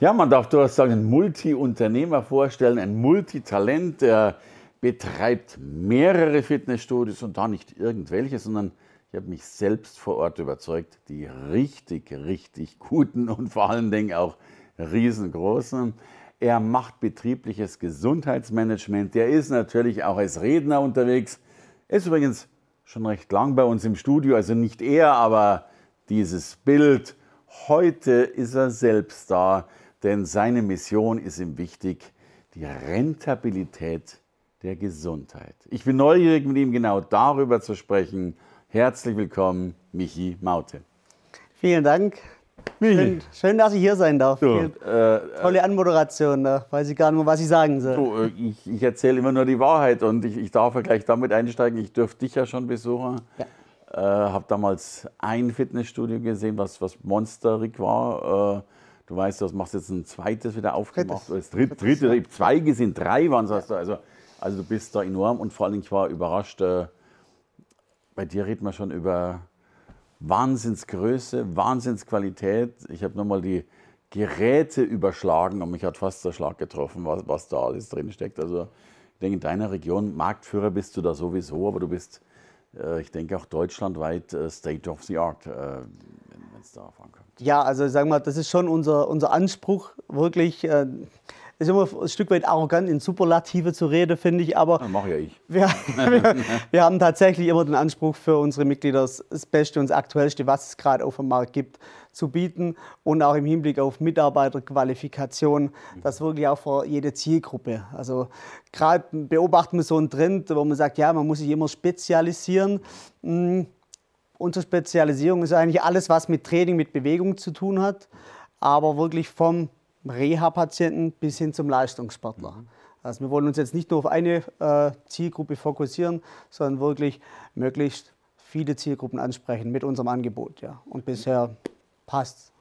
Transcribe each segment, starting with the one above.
ja, man darf durchaus sagen, ein Multi-Unternehmer vorstellen, ein Multitalent, der betreibt mehrere Fitnessstudios und da nicht irgendwelche, sondern ich habe mich selbst vor Ort überzeugt, die richtig, richtig guten und vor allen Dingen auch riesengroßen. Er macht betriebliches Gesundheitsmanagement. Der ist natürlich auch als Redner unterwegs. Er ist übrigens schon recht lang bei uns im Studio, also nicht er, aber dieses Bild. Heute ist er selbst da denn seine Mission ist ihm wichtig, die Rentabilität der Gesundheit. Ich bin neugierig, mit ihm genau darüber zu sprechen. Herzlich willkommen, Michi Maute. Vielen Dank. Schön, schön, dass ich hier sein darf. Du, äh, tolle Anmoderation, da weiß ich gar nicht mehr, was ich sagen soll. Du, äh, ich, ich erzähle immer nur die Wahrheit und ich, ich darf ja gleich damit einsteigen. Ich dürfte dich ja schon besuchen. Ja. Äh, habe damals ein Fitnessstudio gesehen, was, was monsterig war. Äh, Du weißt, du machst jetzt ein zweites wieder aufgemacht. Das dritte, dritte, zwei gesehen, drei waren es. Ja. Also, also du bist da enorm und vor allem ich war überrascht. Äh, bei dir redet man schon über Wahnsinnsgröße, Wahnsinnsqualität. Ich habe nochmal die Geräte überschlagen und mich hat fast der Schlag getroffen, was, was da alles drin steckt. Also ich denke, in deiner Region, Marktführer bist du da sowieso, aber du bist, äh, ich denke, auch deutschlandweit äh, State of the Art, äh, wenn es darauf ankommt. Ja, also sagen wir, das ist schon unser, unser Anspruch, wirklich. Äh, ist immer ein Stück weit arrogant, in Superlative zu reden, finde ich, aber. Das mache ja ich. Wir, wir, wir, haben tatsächlich immer den Anspruch für unsere Mitglieder, das Beste und das Aktuellste, was es gerade auf dem Markt gibt, zu bieten und auch im Hinblick auf Mitarbeiterqualifikation, das wirklich auch für jede Zielgruppe. Also gerade beobachten wir so einen Trend, wo man sagt, ja, man muss sich immer spezialisieren. Hm, Unsere Spezialisierung ist eigentlich alles, was mit Training, mit Bewegung zu tun hat, aber wirklich vom Reha-Patienten bis hin zum Leistungssportler. Mhm. Also wir wollen uns jetzt nicht nur auf eine äh, Zielgruppe fokussieren, sondern wirklich möglichst viele Zielgruppen ansprechen mit unserem Angebot. Ja. Und bisher passt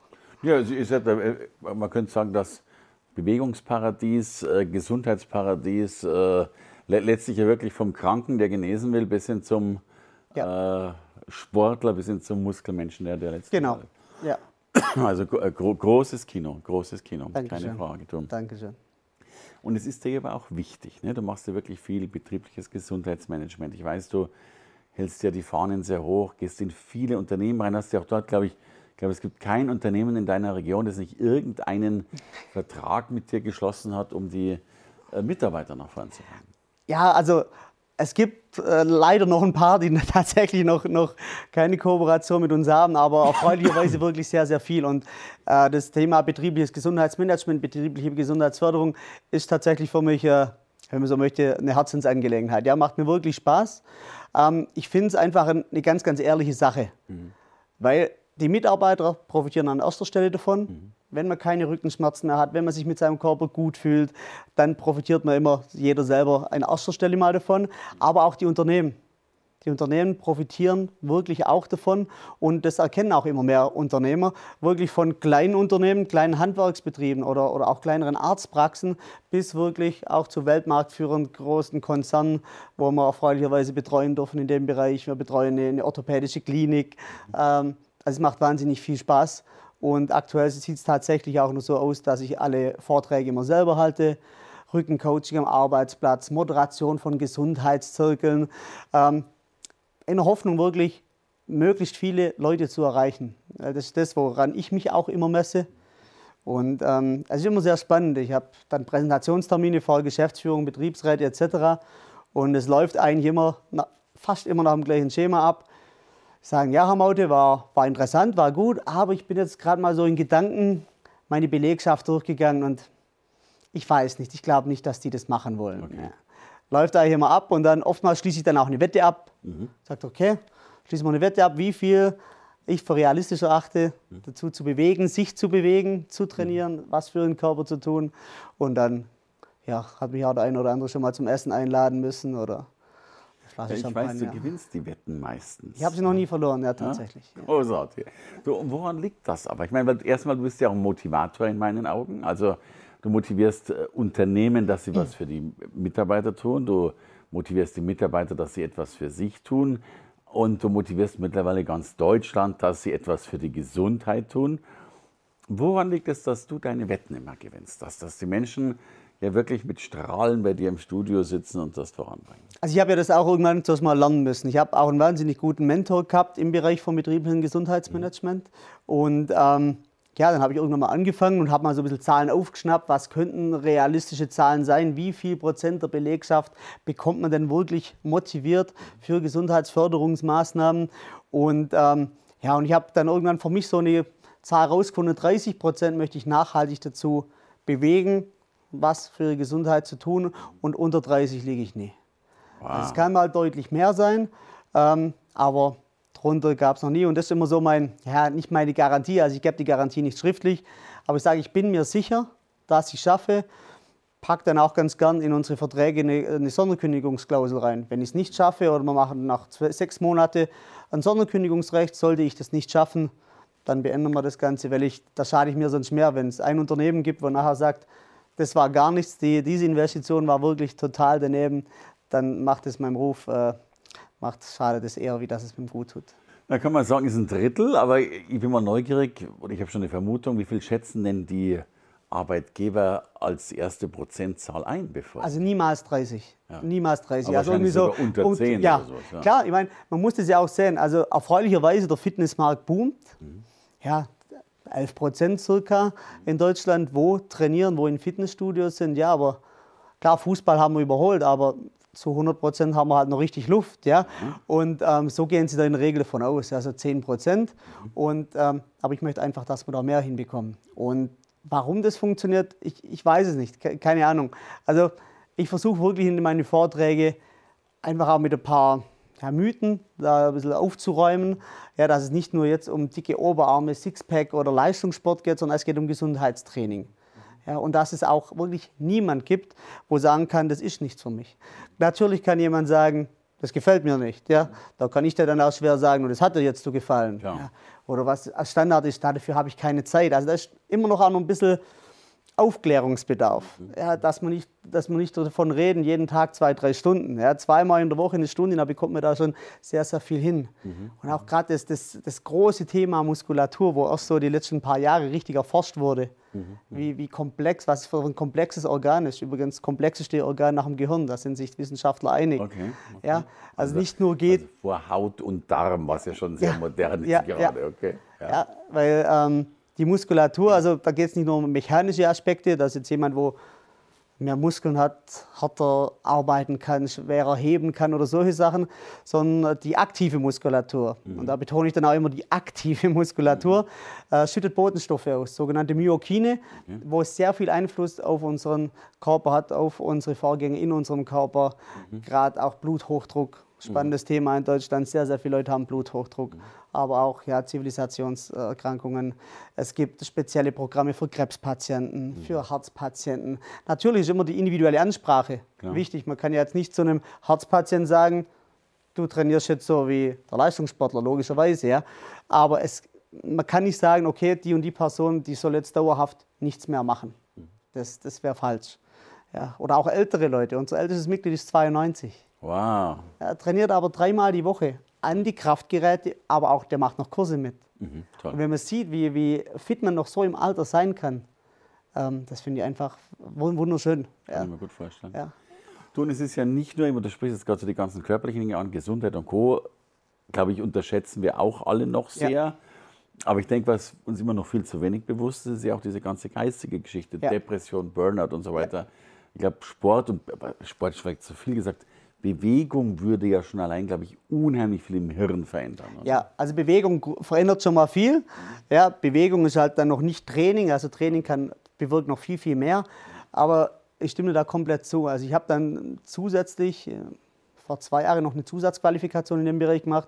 Ja, ist ja, man könnte sagen, das Bewegungsparadies, äh, Gesundheitsparadies, äh, letztlich ja wirklich vom Kranken, der genesen will, bis hin zum ja. Sportler bis hin zum Muskelmenschen, der, der letzte Genau, ja. Also äh, gro großes Kino, großes Kino, Dankeschön. keine Frage. Du. Dankeschön. Und es ist dir aber auch wichtig, ne? du machst ja wirklich viel betriebliches Gesundheitsmanagement. Ich weiß, du hältst ja die Fahnen sehr hoch, gehst in viele Unternehmen rein, hast ja auch dort, glaube ich, ich glaube, es gibt kein Unternehmen in deiner Region, das nicht irgendeinen Vertrag mit dir geschlossen hat, um die äh, Mitarbeiter nach vorne zu bringen. Ja, also es gibt äh, leider noch ein paar, die tatsächlich noch, noch keine Kooperation mit uns haben, aber erfreulicherweise wirklich sehr, sehr viel. Und äh, das Thema betriebliches Gesundheitsmanagement, betriebliche Gesundheitsförderung ist tatsächlich für mich, äh, wenn man so möchte, eine Herzensangelegenheit. Ja, macht mir wirklich Spaß. Ähm, ich finde es einfach eine ganz, ganz ehrliche Sache, mhm. weil die Mitarbeiter profitieren an erster Stelle davon. Mhm wenn man keine Rückenschmerzen mehr hat, wenn man sich mit seinem Körper gut fühlt, dann profitiert man immer jeder selber an erster Stelle mal davon, aber auch die Unternehmen. Die Unternehmen profitieren wirklich auch davon und das erkennen auch immer mehr Unternehmer, wirklich von kleinen Unternehmen, kleinen Handwerksbetrieben oder, oder auch kleineren Arztpraxen bis wirklich auch zu weltmarktführenden großen Konzernen, wo wir erfreulicherweise betreuen dürfen in dem Bereich. Wir betreuen eine, orthopädische Klinik. Ähm, also es macht wahnsinnig viel Spaß und aktuell sieht es tatsächlich auch nur so aus, dass ich alle Vorträge immer selber halte. Rückencoaching am Arbeitsplatz, Moderation von Gesundheitszirkeln. Ähm, in der Hoffnung wirklich, möglichst viele Leute zu erreichen. Das ist das, woran ich mich auch immer messe. Und ähm, es ist immer sehr spannend. Ich habe dann Präsentationstermine vor Geschäftsführung, Betriebsräte etc. Und es läuft eigentlich immer, fast immer nach dem gleichen Schema ab sagen, ja, Herr Maute, war, war interessant, war gut, aber ich bin jetzt gerade mal so in Gedanken meine Belegschaft durchgegangen und ich weiß nicht, ich glaube nicht, dass die das machen wollen. Okay. Ja. Läuft eigentlich immer ab und dann oftmals schließe ich dann auch eine Wette ab. Mhm. Sagt, okay, schließen wir eine Wette ab, wie viel ich für realistisch erachte, mhm. dazu zu bewegen, sich zu bewegen, zu trainieren, mhm. was für den Körper zu tun. Und dann ja, hat mich auch der eine oder andere schon mal zum Essen einladen müssen oder Flasche ja, ich Champagner. weiß, du gewinnst die Wetten meistens. Ich habe sie noch nie verloren, ja, tatsächlich. Ja? Großartig. So, und woran liegt das aber? Ich meine, erstmal, du bist ja auch ein Motivator in meinen Augen. Also du motivierst äh, Unternehmen, dass sie was für die Mitarbeiter tun. Du motivierst die Mitarbeiter, dass sie etwas für sich tun. Und du motivierst mittlerweile ganz Deutschland, dass sie etwas für die Gesundheit tun. Woran liegt es, dass du deine Wetten immer gewinnst? Dass, dass die Menschen ja wirklich mit Strahlen bei dir im Studio sitzen und das voranbringen. Also ich habe ja das auch irgendwann zuerst mal lernen müssen. Ich habe auch einen wahnsinnig guten Mentor gehabt im Bereich von betrieblichen Gesundheitsmanagement. Und ähm, ja, dann habe ich irgendwann mal angefangen und habe mal so ein bisschen Zahlen aufgeschnappt. Was könnten realistische Zahlen sein? Wie viel Prozent der Belegschaft bekommt man denn wirklich motiviert für Gesundheitsförderungsmaßnahmen? Und ähm, ja, und ich habe dann irgendwann für mich so eine Zahl rausgefunden, 30 Prozent möchte ich nachhaltig dazu bewegen, was für die Gesundheit zu tun und unter 30 liege ich nie. Wow. Also kann mal deutlich mehr sein, ähm, aber drunter gab es noch nie und das ist immer so mein, ja, nicht meine Garantie, also ich gebe die Garantie nicht schriftlich, aber ich sage, ich bin mir sicher, dass ich schaffe, pack dann auch ganz gern in unsere Verträge eine, eine Sonderkündigungsklausel rein. Wenn ich es nicht schaffe oder wir machen nach zwei, sechs Monate ein Sonderkündigungsrecht, sollte ich das nicht schaffen, dann beenden wir das Ganze, weil ich, da schade ich mir sonst mehr, wenn es ein Unternehmen gibt, wo nachher sagt, das war gar nichts, die, diese Investition war wirklich total daneben, dann macht es meinem Ruf, äh, macht, schadet es eher, wie dass es mir gut tut. Da kann man sagen, es ist ein Drittel, aber ich bin mal neugierig, oder ich habe schon eine Vermutung, wie viel schätzen denn die Arbeitgeber als erste Prozentzahl ein? Bevor also niemals 30. Ja. Niemals 30. Aber also irgendwie so unter 10 ja, oder sowas. Ja. Klar, ich meine, man muss das ja auch sehen. Also erfreulicherweise, der Fitnessmarkt boomt. Mhm. Ja, 11 Prozent circa in Deutschland, wo trainieren, wo in Fitnessstudios sind. Ja, aber klar, Fußball haben wir überholt, aber zu 100 Prozent haben wir halt noch richtig Luft. Ja? Und ähm, so gehen sie da in der Regel davon aus, also 10 Prozent. Ähm, aber ich möchte einfach, dass wir da mehr hinbekommen. Und warum das funktioniert, ich, ich weiß es nicht, keine Ahnung. Also ich versuche wirklich in meine Vorträge einfach auch mit ein paar ja, Mythen da ein bisschen aufzuräumen, ja, dass es nicht nur jetzt um dicke Oberarme, Sixpack oder Leistungssport geht, sondern es geht um Gesundheitstraining. Ja, und dass es auch wirklich niemand gibt, wo sagen kann, das ist nichts für mich. Natürlich kann jemand sagen, das gefällt mir nicht. Ja? Da kann ich dir dann auch schwer sagen, und das hat dir jetzt so gefallen. Ja. Oder was als Standard ist, dafür habe ich keine Zeit. Also da ist immer noch auch noch ein bisschen Aufklärungsbedarf. Ja, dass, man nicht, dass man nicht davon reden, jeden Tag zwei, drei Stunden. Ja, zweimal in der Woche eine Stunde, da bekommt man da schon sehr, sehr viel hin. Mhm. Und auch gerade das, das, das, große Thema Muskulatur, wo auch so die letzten paar Jahre richtig erforscht wurde, mhm. wie, wie komplex, was für ein komplexes Organ ist. Übrigens, komplexeste Organ nach dem Gehirn, da sind sich Wissenschaftler einig. Okay, okay. Ja, also, also, nicht nur geht. Also vor Haut und Darm, was ja schon sehr ja, modern ist ja, gerade. Okay. Ja. ja weil. Ähm, die Muskulatur, also da geht es nicht nur um mechanische Aspekte, dass jetzt jemand, wo mehr Muskeln hat, härter arbeiten kann, schwerer heben kann oder solche Sachen, sondern die aktive Muskulatur. Mhm. Und da betone ich dann auch immer die aktive Muskulatur, mhm. äh, schüttet Botenstoffe aus, sogenannte Myokine, mhm. wo es sehr viel Einfluss auf unseren Körper hat, auf unsere Vorgänge in unserem Körper, mhm. gerade auch Bluthochdruck Spannendes mhm. Thema in Deutschland. Sehr, sehr viele Leute haben Bluthochdruck, mhm. aber auch ja, Zivilisationserkrankungen. Es gibt spezielle Programme für Krebspatienten, mhm. für Herzpatienten. Natürlich ist immer die individuelle Ansprache Klar. wichtig. Man kann ja jetzt nicht zu einem Herzpatienten sagen, du trainierst jetzt so wie der Leistungssportler, logischerweise. Ja. Aber es, man kann nicht sagen, okay, die und die Person, die soll jetzt dauerhaft nichts mehr machen. Mhm. Das, das wäre falsch. Ja. Oder auch ältere Leute. Unser ältestes Mitglied ist 92. Wow. Er trainiert aber dreimal die Woche an die Kraftgeräte, aber auch der macht noch Kurse mit. Mhm, und wenn man sieht, wie, wie fit man noch so im Alter sein kann, ähm, das finde ich einfach wunderschön. Kann ja. ich mir gut vorstellen. Ja. Du, und es ist ja nicht nur immer, du sprichst jetzt gerade so die ganzen körperlichen Dinge an, Gesundheit und Co., glaube ich, unterschätzen wir auch alle noch sehr. Ja. Aber ich denke, was uns immer noch viel zu wenig bewusst ist, ist ja auch diese ganze geistige Geschichte, ja. Depression, Burnout und so weiter. Ich glaube, Sport und Sport ist vielleicht zu viel gesagt, Bewegung würde ja schon allein, glaube ich, unheimlich viel im Hirn verändern. Oder? Ja, also Bewegung verändert schon mal viel. Ja, Bewegung ist halt dann noch nicht Training, also Training kann bewirkt noch viel, viel mehr. Aber ich stimme da komplett zu. Also ich habe dann zusätzlich äh, vor zwei Jahren noch eine Zusatzqualifikation in dem Bereich gemacht,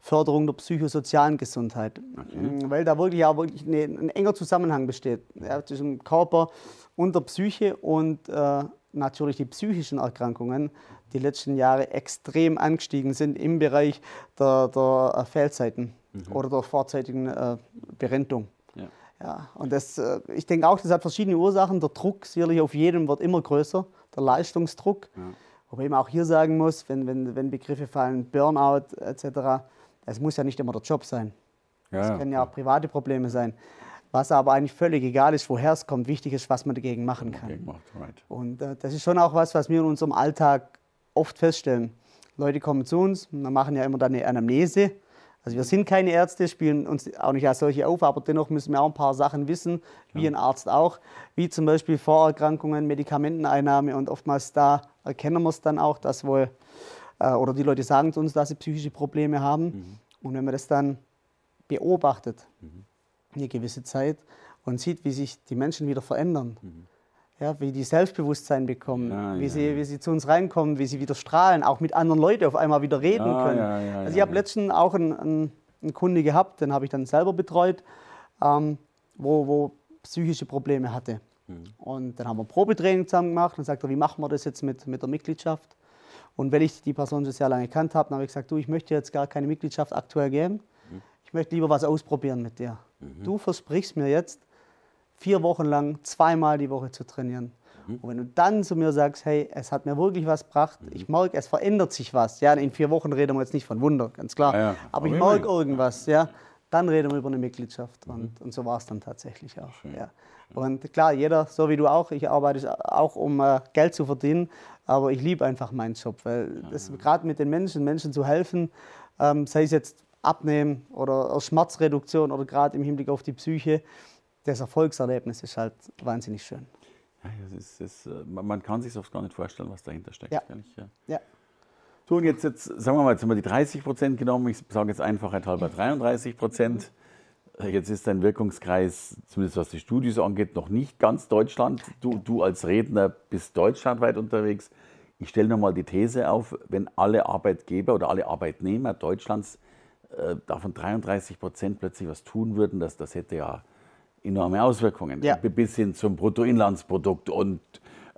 Förderung der psychosozialen Gesundheit. Okay. Mhm, weil da wirklich auch wirklich ein enger Zusammenhang besteht ja, zwischen Körper und der Psyche und äh, natürlich die psychischen Erkrankungen die letzten Jahre extrem angestiegen sind im Bereich der, der äh, Fehlzeiten mhm. oder der vorzeitigen äh, Berentung. Ja. ja. und das, äh, ich denke auch, das hat verschiedene Ursachen. Der Druck sicherlich auf jedem wird immer größer, der Leistungsdruck. Ja. Wobei man auch hier sagen muss, wenn, wenn, wenn Begriffe fallen, Burnout etc., es muss ja nicht immer der Job sein. Es ja, können ja auch private Probleme sein. Was aber eigentlich völlig egal ist, woher es kommt. Wichtig ist, was man dagegen machen kann. Und äh, das ist schon auch was, was wir in unserem Alltag oft feststellen. Leute kommen zu uns, wir machen ja immer dann eine Anamnese. Also wir sind keine Ärzte, spielen uns auch nicht als solche auf, aber dennoch müssen wir auch ein paar Sachen wissen, wie ja. ein Arzt auch, wie zum Beispiel Vorerkrankungen, Medikamenteneinnahme und oftmals da erkennen wir es dann auch, dass wohl, äh, oder die Leute sagen zu uns, dass sie psychische Probleme haben. Mhm. Und wenn man das dann beobachtet, mhm eine gewisse Zeit und sieht, wie sich die Menschen wieder verändern. Mhm. Ja, wie die Selbstbewusstsein bekommen, ja, wie, ja. Sie, wie sie zu uns reinkommen, wie sie wieder strahlen, auch mit anderen Leuten auf einmal wieder reden können. also ich habe letztens auch einen, einen, einen, Kunde gehabt, den habe ich dann selber betreut, ähm, wo, wo psychische Probleme hatte. Mhm. Und dann haben wir ein Probetraining zusammen gemacht und sagte, wie machen wir das jetzt mit, mit der Mitgliedschaft? Und weil ich die Person schon sehr lange kennt habe, habe ich gesagt, du, ich möchte jetzt gar keine Mitgliedschaft aktuell geben. Mhm. Ich möchte lieber was ausprobieren mit dir. Mhm. Du versprichst mir jetzt, vier Wochen lang zweimal die Woche zu trainieren. Mhm. Und wenn du dann zu mir sagst, hey, es hat mir wirklich was gebracht, mhm. ich merke, es verändert sich was. Ja, in vier Wochen reden wir jetzt nicht von Wunder, ganz klar. Ja, ja. Aber, Aber, ich merke irgendwas, ja, dann reden wir über eine Mitgliedschaft. Und, mhm. und so war es dann tatsächlich auch. Ja. Und klar, jeder, so wie du auch, ich arbeite auch, um äh, Geld zu verdienen, aber ich liebe einfach meinen Job, weil das gerade mit den Menschen, Menschen zu helfen, ähm, sei es jetzt Abnehmen oder Schmerzreduktion oder gerade im Hinblick auf die Psyche, das Erfolgserlebnis ist halt wahnsinnig schön. Ja, das ist, das, äh, man kann sich oft gar nicht vorstellen, was dahinter steckt. Ja. Ich, ja. ja. So, und jetzt, jetzt, sagen wir mal, jetzt haben wir die 30 Prozent genommen. Ich sage jetzt Einfachheit halber 33 Prozent. Äh, jetzt ist dein Wirkungskreis, zumindest was die Studios angeht, noch nicht ganz Deutschland. Du, du als Redner bist deutschlandweit unterwegs. Ich stelle nochmal die These auf, wenn alle Arbeitgeber oder alle Arbeitnehmer Deutschlands äh, davon 33 Prozent plötzlich was tun würden, das, das hätte ja enorme Auswirkungen. Ja. Bis hin zum Bruttoinlandsprodukt. Und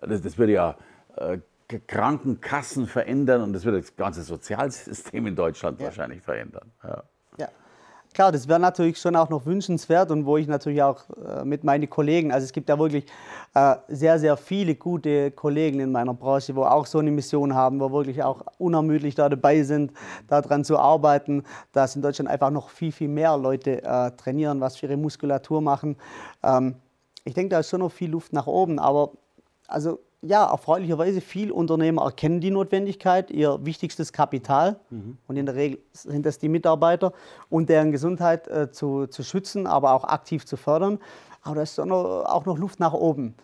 das, das würde ja äh, Krankenkassen verändern und das würde das ganze Sozialsystem in Deutschland ja. wahrscheinlich verändern. Ja. Klar, das wäre natürlich schon auch noch wünschenswert und wo ich natürlich auch äh, mit meinen Kollegen, also es gibt ja wirklich äh, sehr, sehr viele gute Kollegen in meiner Branche, wo auch so eine Mission haben, wo wirklich auch unermüdlich da dabei sind, daran zu arbeiten, dass in Deutschland einfach noch viel, viel mehr Leute äh, trainieren, was für ihre Muskulatur machen. Ähm, ich denke, da ist schon noch viel Luft nach oben, aber also ja, erfreulicherweise viele Unternehmer erkennen die Notwendigkeit, ihr wichtigstes Kapital, mhm. und in der Regel sind das die Mitarbeiter, und deren Gesundheit äh, zu, zu schützen, aber auch aktiv zu fördern. Aber da ist auch noch, auch noch Luft nach oben.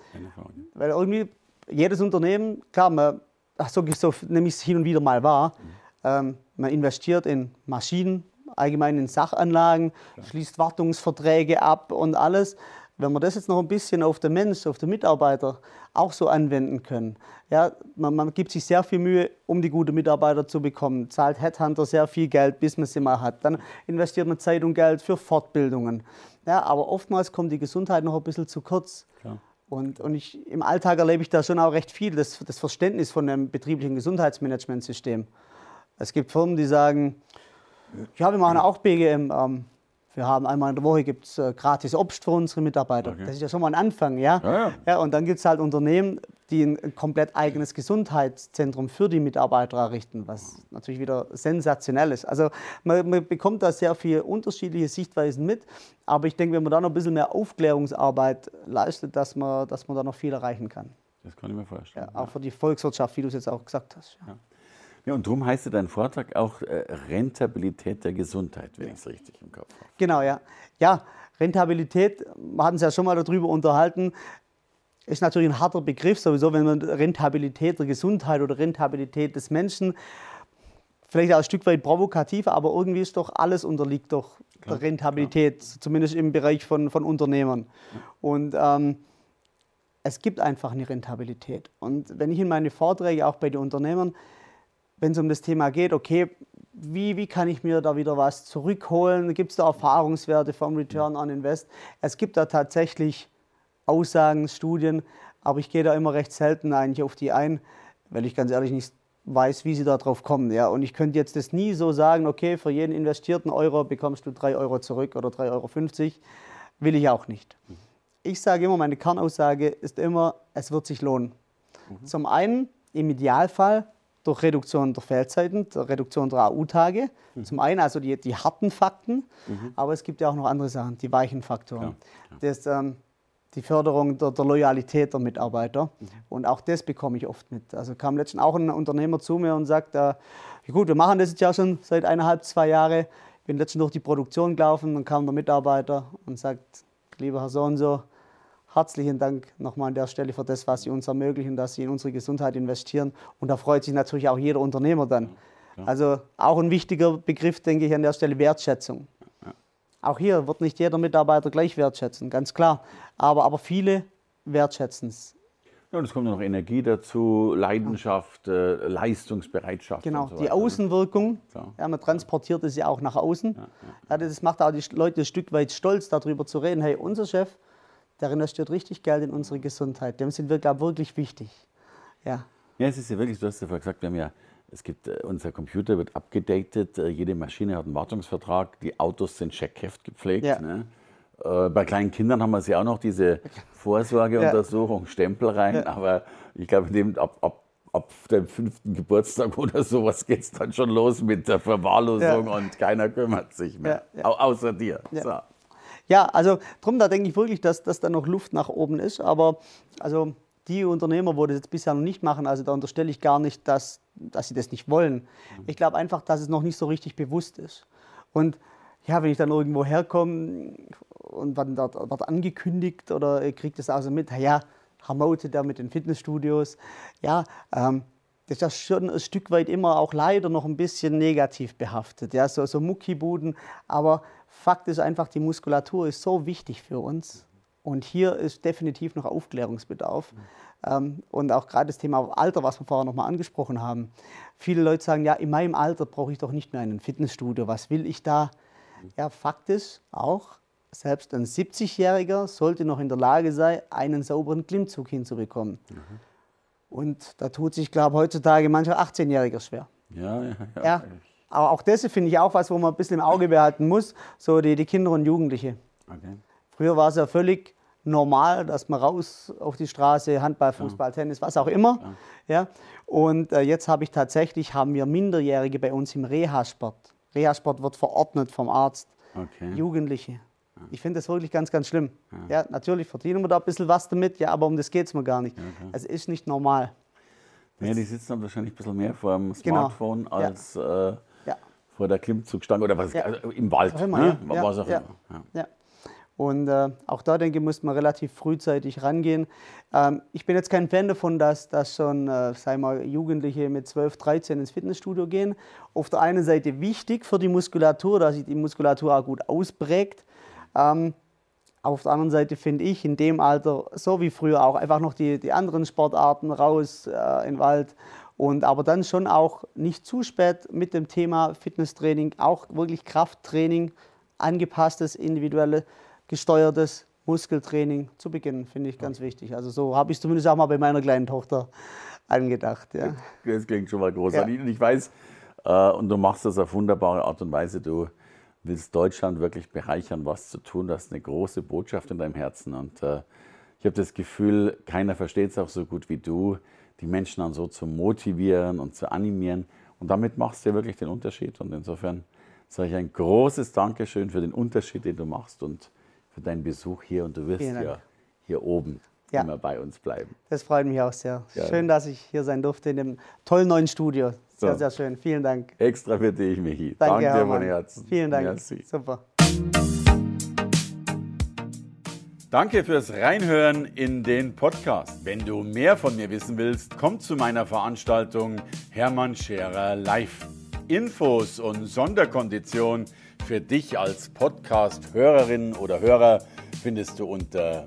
Weil irgendwie jedes Unternehmen, klar, man, so, so nehme ich es hin und wieder mal wahr, mhm. ähm, man investiert in Maschinen, allgemein in Sachanlagen, ja. schließt Wartungsverträge ab und alles. Wenn wir das jetzt noch ein bisschen auf den Mensch, auf den Mitarbeiter auch so anwenden können. Ja, man, man gibt sich sehr viel Mühe, um die guten Mitarbeiter zu bekommen, zahlt Headhunter sehr viel Geld, bis man sie mal hat. Dann investiert man Zeit und Geld für Fortbildungen. Ja, aber oftmals kommt die Gesundheit noch ein bisschen zu kurz. Klar. Und, und ich, im Alltag erlebe ich da schon auch recht viel, das, das Verständnis von einem betrieblichen Gesundheitsmanagementsystem. Es gibt Firmen, die sagen, ja, wir machen auch BGM. Ähm, wir haben einmal in der Woche gibt's, äh, gratis Obst für unsere Mitarbeiter. Okay. Das ist ja schon mal ein Anfang. Ja? ja, ja. ja und dann gibt es halt Unternehmen, die ein komplett eigenes Gesundheitszentrum für die Mitarbeiter errichten, was natürlich wieder sensationell ist. Also man, man bekommt da sehr viele unterschiedliche Sichtweisen mit. Aber ich denke, wenn man da noch ein bisschen mehr Aufklärungsarbeit leistet, dass man, dass man da noch viel erreichen kann. Das kann ich mir vorstellen. Ja, auch für die Volkswirtschaft, wie du es jetzt auch gesagt hast. Ja. Ja, und darum heißt dein Vortrag auch äh, Rentabilität der Gesundheit, wenn ich es richtig im Kopf habe. Genau, ja. Ja, Rentabilität, wir hatten uns ja schon mal darüber unterhalten, ist natürlich ein harter Begriff, sowieso, wenn man Rentabilität der Gesundheit oder Rentabilität des Menschen, vielleicht auch ein Stück weit provokativ, aber irgendwie ist doch alles unterliegt doch klar, der Rentabilität, klar. zumindest im Bereich von, von Unternehmern. Ja. Und ähm, es gibt einfach eine Rentabilität. Und wenn ich in meine Vorträge auch bei den Unternehmern wenn es um das Thema geht, okay, wie, wie kann ich mir da wieder was zurückholen? Gibt es da Erfahrungswerte vom Return on Invest? Es gibt da tatsächlich Aussagen, Studien, aber ich gehe da immer recht selten eigentlich auf die ein, weil ich ganz ehrlich nicht weiß, wie sie da drauf kommen. Ja? Und ich könnte jetzt das nie so sagen, okay, für jeden investierten Euro bekommst du 3 Euro zurück oder 3,50 Euro. Will ich auch nicht. Ich sage immer, meine Kernaussage ist immer, es wird sich lohnen. Mhm. Zum einen, im Idealfall, durch Reduktion der Fehlzeiten, der Reduktion der AU-Tage. Mhm. Zum einen also die, die harten Fakten, mhm. aber es gibt ja auch noch andere Sachen, die weichen Faktoren. Ja, ja. Das, ähm, die Förderung der, der, Loyalität der Mitarbeiter. Mhm. Und auch das bekomme ich oft mit. Also kam letztens auch ein Unternehmer zu mir und sagt, äh, gut, wir machen das jetzt ja schon seit eineinhalb, zwei Jahren. Ich bin letztens durch die Produktion gelaufen, dann kam der Mitarbeiter und sagt, lieber Herr so und so, herzlichen Dank nochmal an der Stelle für das, was Sie uns ermöglichen, dass Sie in unsere Gesundheit investieren. Und da freut sich natürlich auch jeder Unternehmer dann. Ja. Also auch ein wichtiger Begriff, denke ich, an der Stelle Wertschätzung. Ja. Auch hier wird nicht jeder Mitarbeiter gleich wertschätzen, ganz klar. Aber, aber viele wertschätzen es. Ja, und es kommt noch Energie dazu, Leidenschaft, äh, Leistungsbereitschaft. Genau, so die Außenwirkung. Ja. man transportiert es ja auch nach außen. Ja, das macht auch die Leute ein Stück weit stolz, darüber zu reden. Hey, unser Chef, der investiert richtig Geld in unsere Gesundheit. Dem sind wir, glaube ich, wirklich wichtig. Ja. ja, es ist ja wirklich, du hast ja vorher gesagt, wir haben ja, es gibt, äh, unser Computer wird abgedatet, äh, jede Maschine hat einen Wartungsvertrag, die Autos sind Checkheft gepflegt. Ja. Ne? Äh, bei kleinen Kindern haben wir sie auch noch diese Vorsorgeuntersuchung, ja. Stempel rein, ja. aber ich glaube, ab, ab, ab dem fünften Geburtstag oder sowas geht es dann schon los mit der Verwahrlosung ja. und keiner kümmert sich mehr, außer dir. So. Ja, also drum, da denke ich wirklich, dass, dass da noch Luft nach oben ist. Aber also die Unternehmer, wo das jetzt bisher noch nicht machen, also da unterstelle ich gar nicht, dass, dass sie das nicht wollen. Mhm. Ich glaube einfach, dass es noch nicht so richtig bewusst ist. Und ja, wenn ich dann irgendwo herkomme und dann dort, wird angekündigt oder kriegt das also mit, ja, Herr Mote, der mit den Fitnessstudios, ja, ähm, ist ja schon ein Stück weit immer auch leider noch ein bisschen negativ behaftet, ja, so, so Muckibuden, aber Fakt ist einfach, die Muskulatur ist so wichtig für uns. Und hier ist definitiv noch Aufklärungsbedarf. Mhm. und auch gerade das Thema Alter, was wir vorher noch mal angesprochen haben. Viele Leute sagen, ja, in meinem Alter brauche ich doch nicht mehr ein Fitnessstudio. Was will ich da? Ja, Fakt ist auch, selbst ein 70-Jähriger sollte noch in der Lage sein, einen sauberen Klimmzug hinzubekommen. Mhm. Und da tut sich, glaube ich, heutzutage mancher 18-Jähriger schwer. Ja, ja, ja. ja. Aber auch das finde ich auch was, wo man ein bisschen im Auge behalten muss, so die, die Kinder und Jugendliche. Okay. Früher war es ja völlig normal, dass man raus auf die Straße, Handball, Fußball, ja. Tennis, was auch immer. Ja. ja. Und äh, jetzt habe ich tatsächlich, haben wir Minderjährige bei uns im Reha-Sport. Reha-Sport wird verordnet vom Arzt. Okay. Jugendliche. Ich finde das wirklich ganz, ganz schlimm. Ja. natürlich verdienen wir da ein bisschen was damit, ja, aber um das geht es mir gar nicht. Es ist nicht normal. Ja, die sitzen dann wahrscheinlich ein bisschen mehr vor dem genau. Smartphone genau. als äh, vor der Klimmzugstange oder was, ja. also im Wald, immer, ne? ja. was auch immer. Ja. Und äh, auch da, denke ich, muss man relativ frühzeitig rangehen. Ähm, ich bin jetzt kein Fan davon, dass, dass schon, äh, sei mal, Jugendliche mit 12, 13 ins Fitnessstudio gehen. Auf der einen Seite wichtig für die Muskulatur, dass sich die Muskulatur auch gut ausprägt. Ähm, auf der anderen Seite finde ich in dem Alter, so wie früher auch, einfach noch die, die anderen Sportarten raus äh, in den Wald und aber dann schon auch nicht zu spät mit dem Thema Fitnesstraining, auch wirklich Krafttraining, angepasstes, individuelles, gesteuertes Muskeltraining zu beginnen, finde ich ganz wichtig. Also so habe ich es zumindest auch mal bei meiner kleinen Tochter angedacht. Ja. Das klingt schon mal großartig. Ja. Und ich weiß, äh, und du machst das auf wunderbare Art und Weise, du willst Deutschland wirklich bereichern, was zu tun. Du hast eine große Botschaft in deinem Herzen. Und äh, ich habe das Gefühl, keiner versteht es auch so gut wie du die Menschen dann so zu motivieren und zu animieren. Und damit machst du ja wirklich den Unterschied. Und insofern sage ich ein großes Dankeschön für den Unterschied, den du machst und für deinen Besuch hier. Und du wirst ja hier oben ja. immer bei uns bleiben. Das freut mich auch sehr. Ja. Schön, dass ich hier sein durfte in dem tollen neuen Studio. Sehr, so. sehr schön. Vielen Dank. Extra für dich, Michi. Danke, Danke dir von Herzen. Vielen Dank. Merci. Super. Danke fürs Reinhören in den Podcast. Wenn du mehr von mir wissen willst, komm zu meiner Veranstaltung Hermann Scherer Live. Infos und Sonderkonditionen für dich als Podcast-Hörerin oder Hörer findest du unter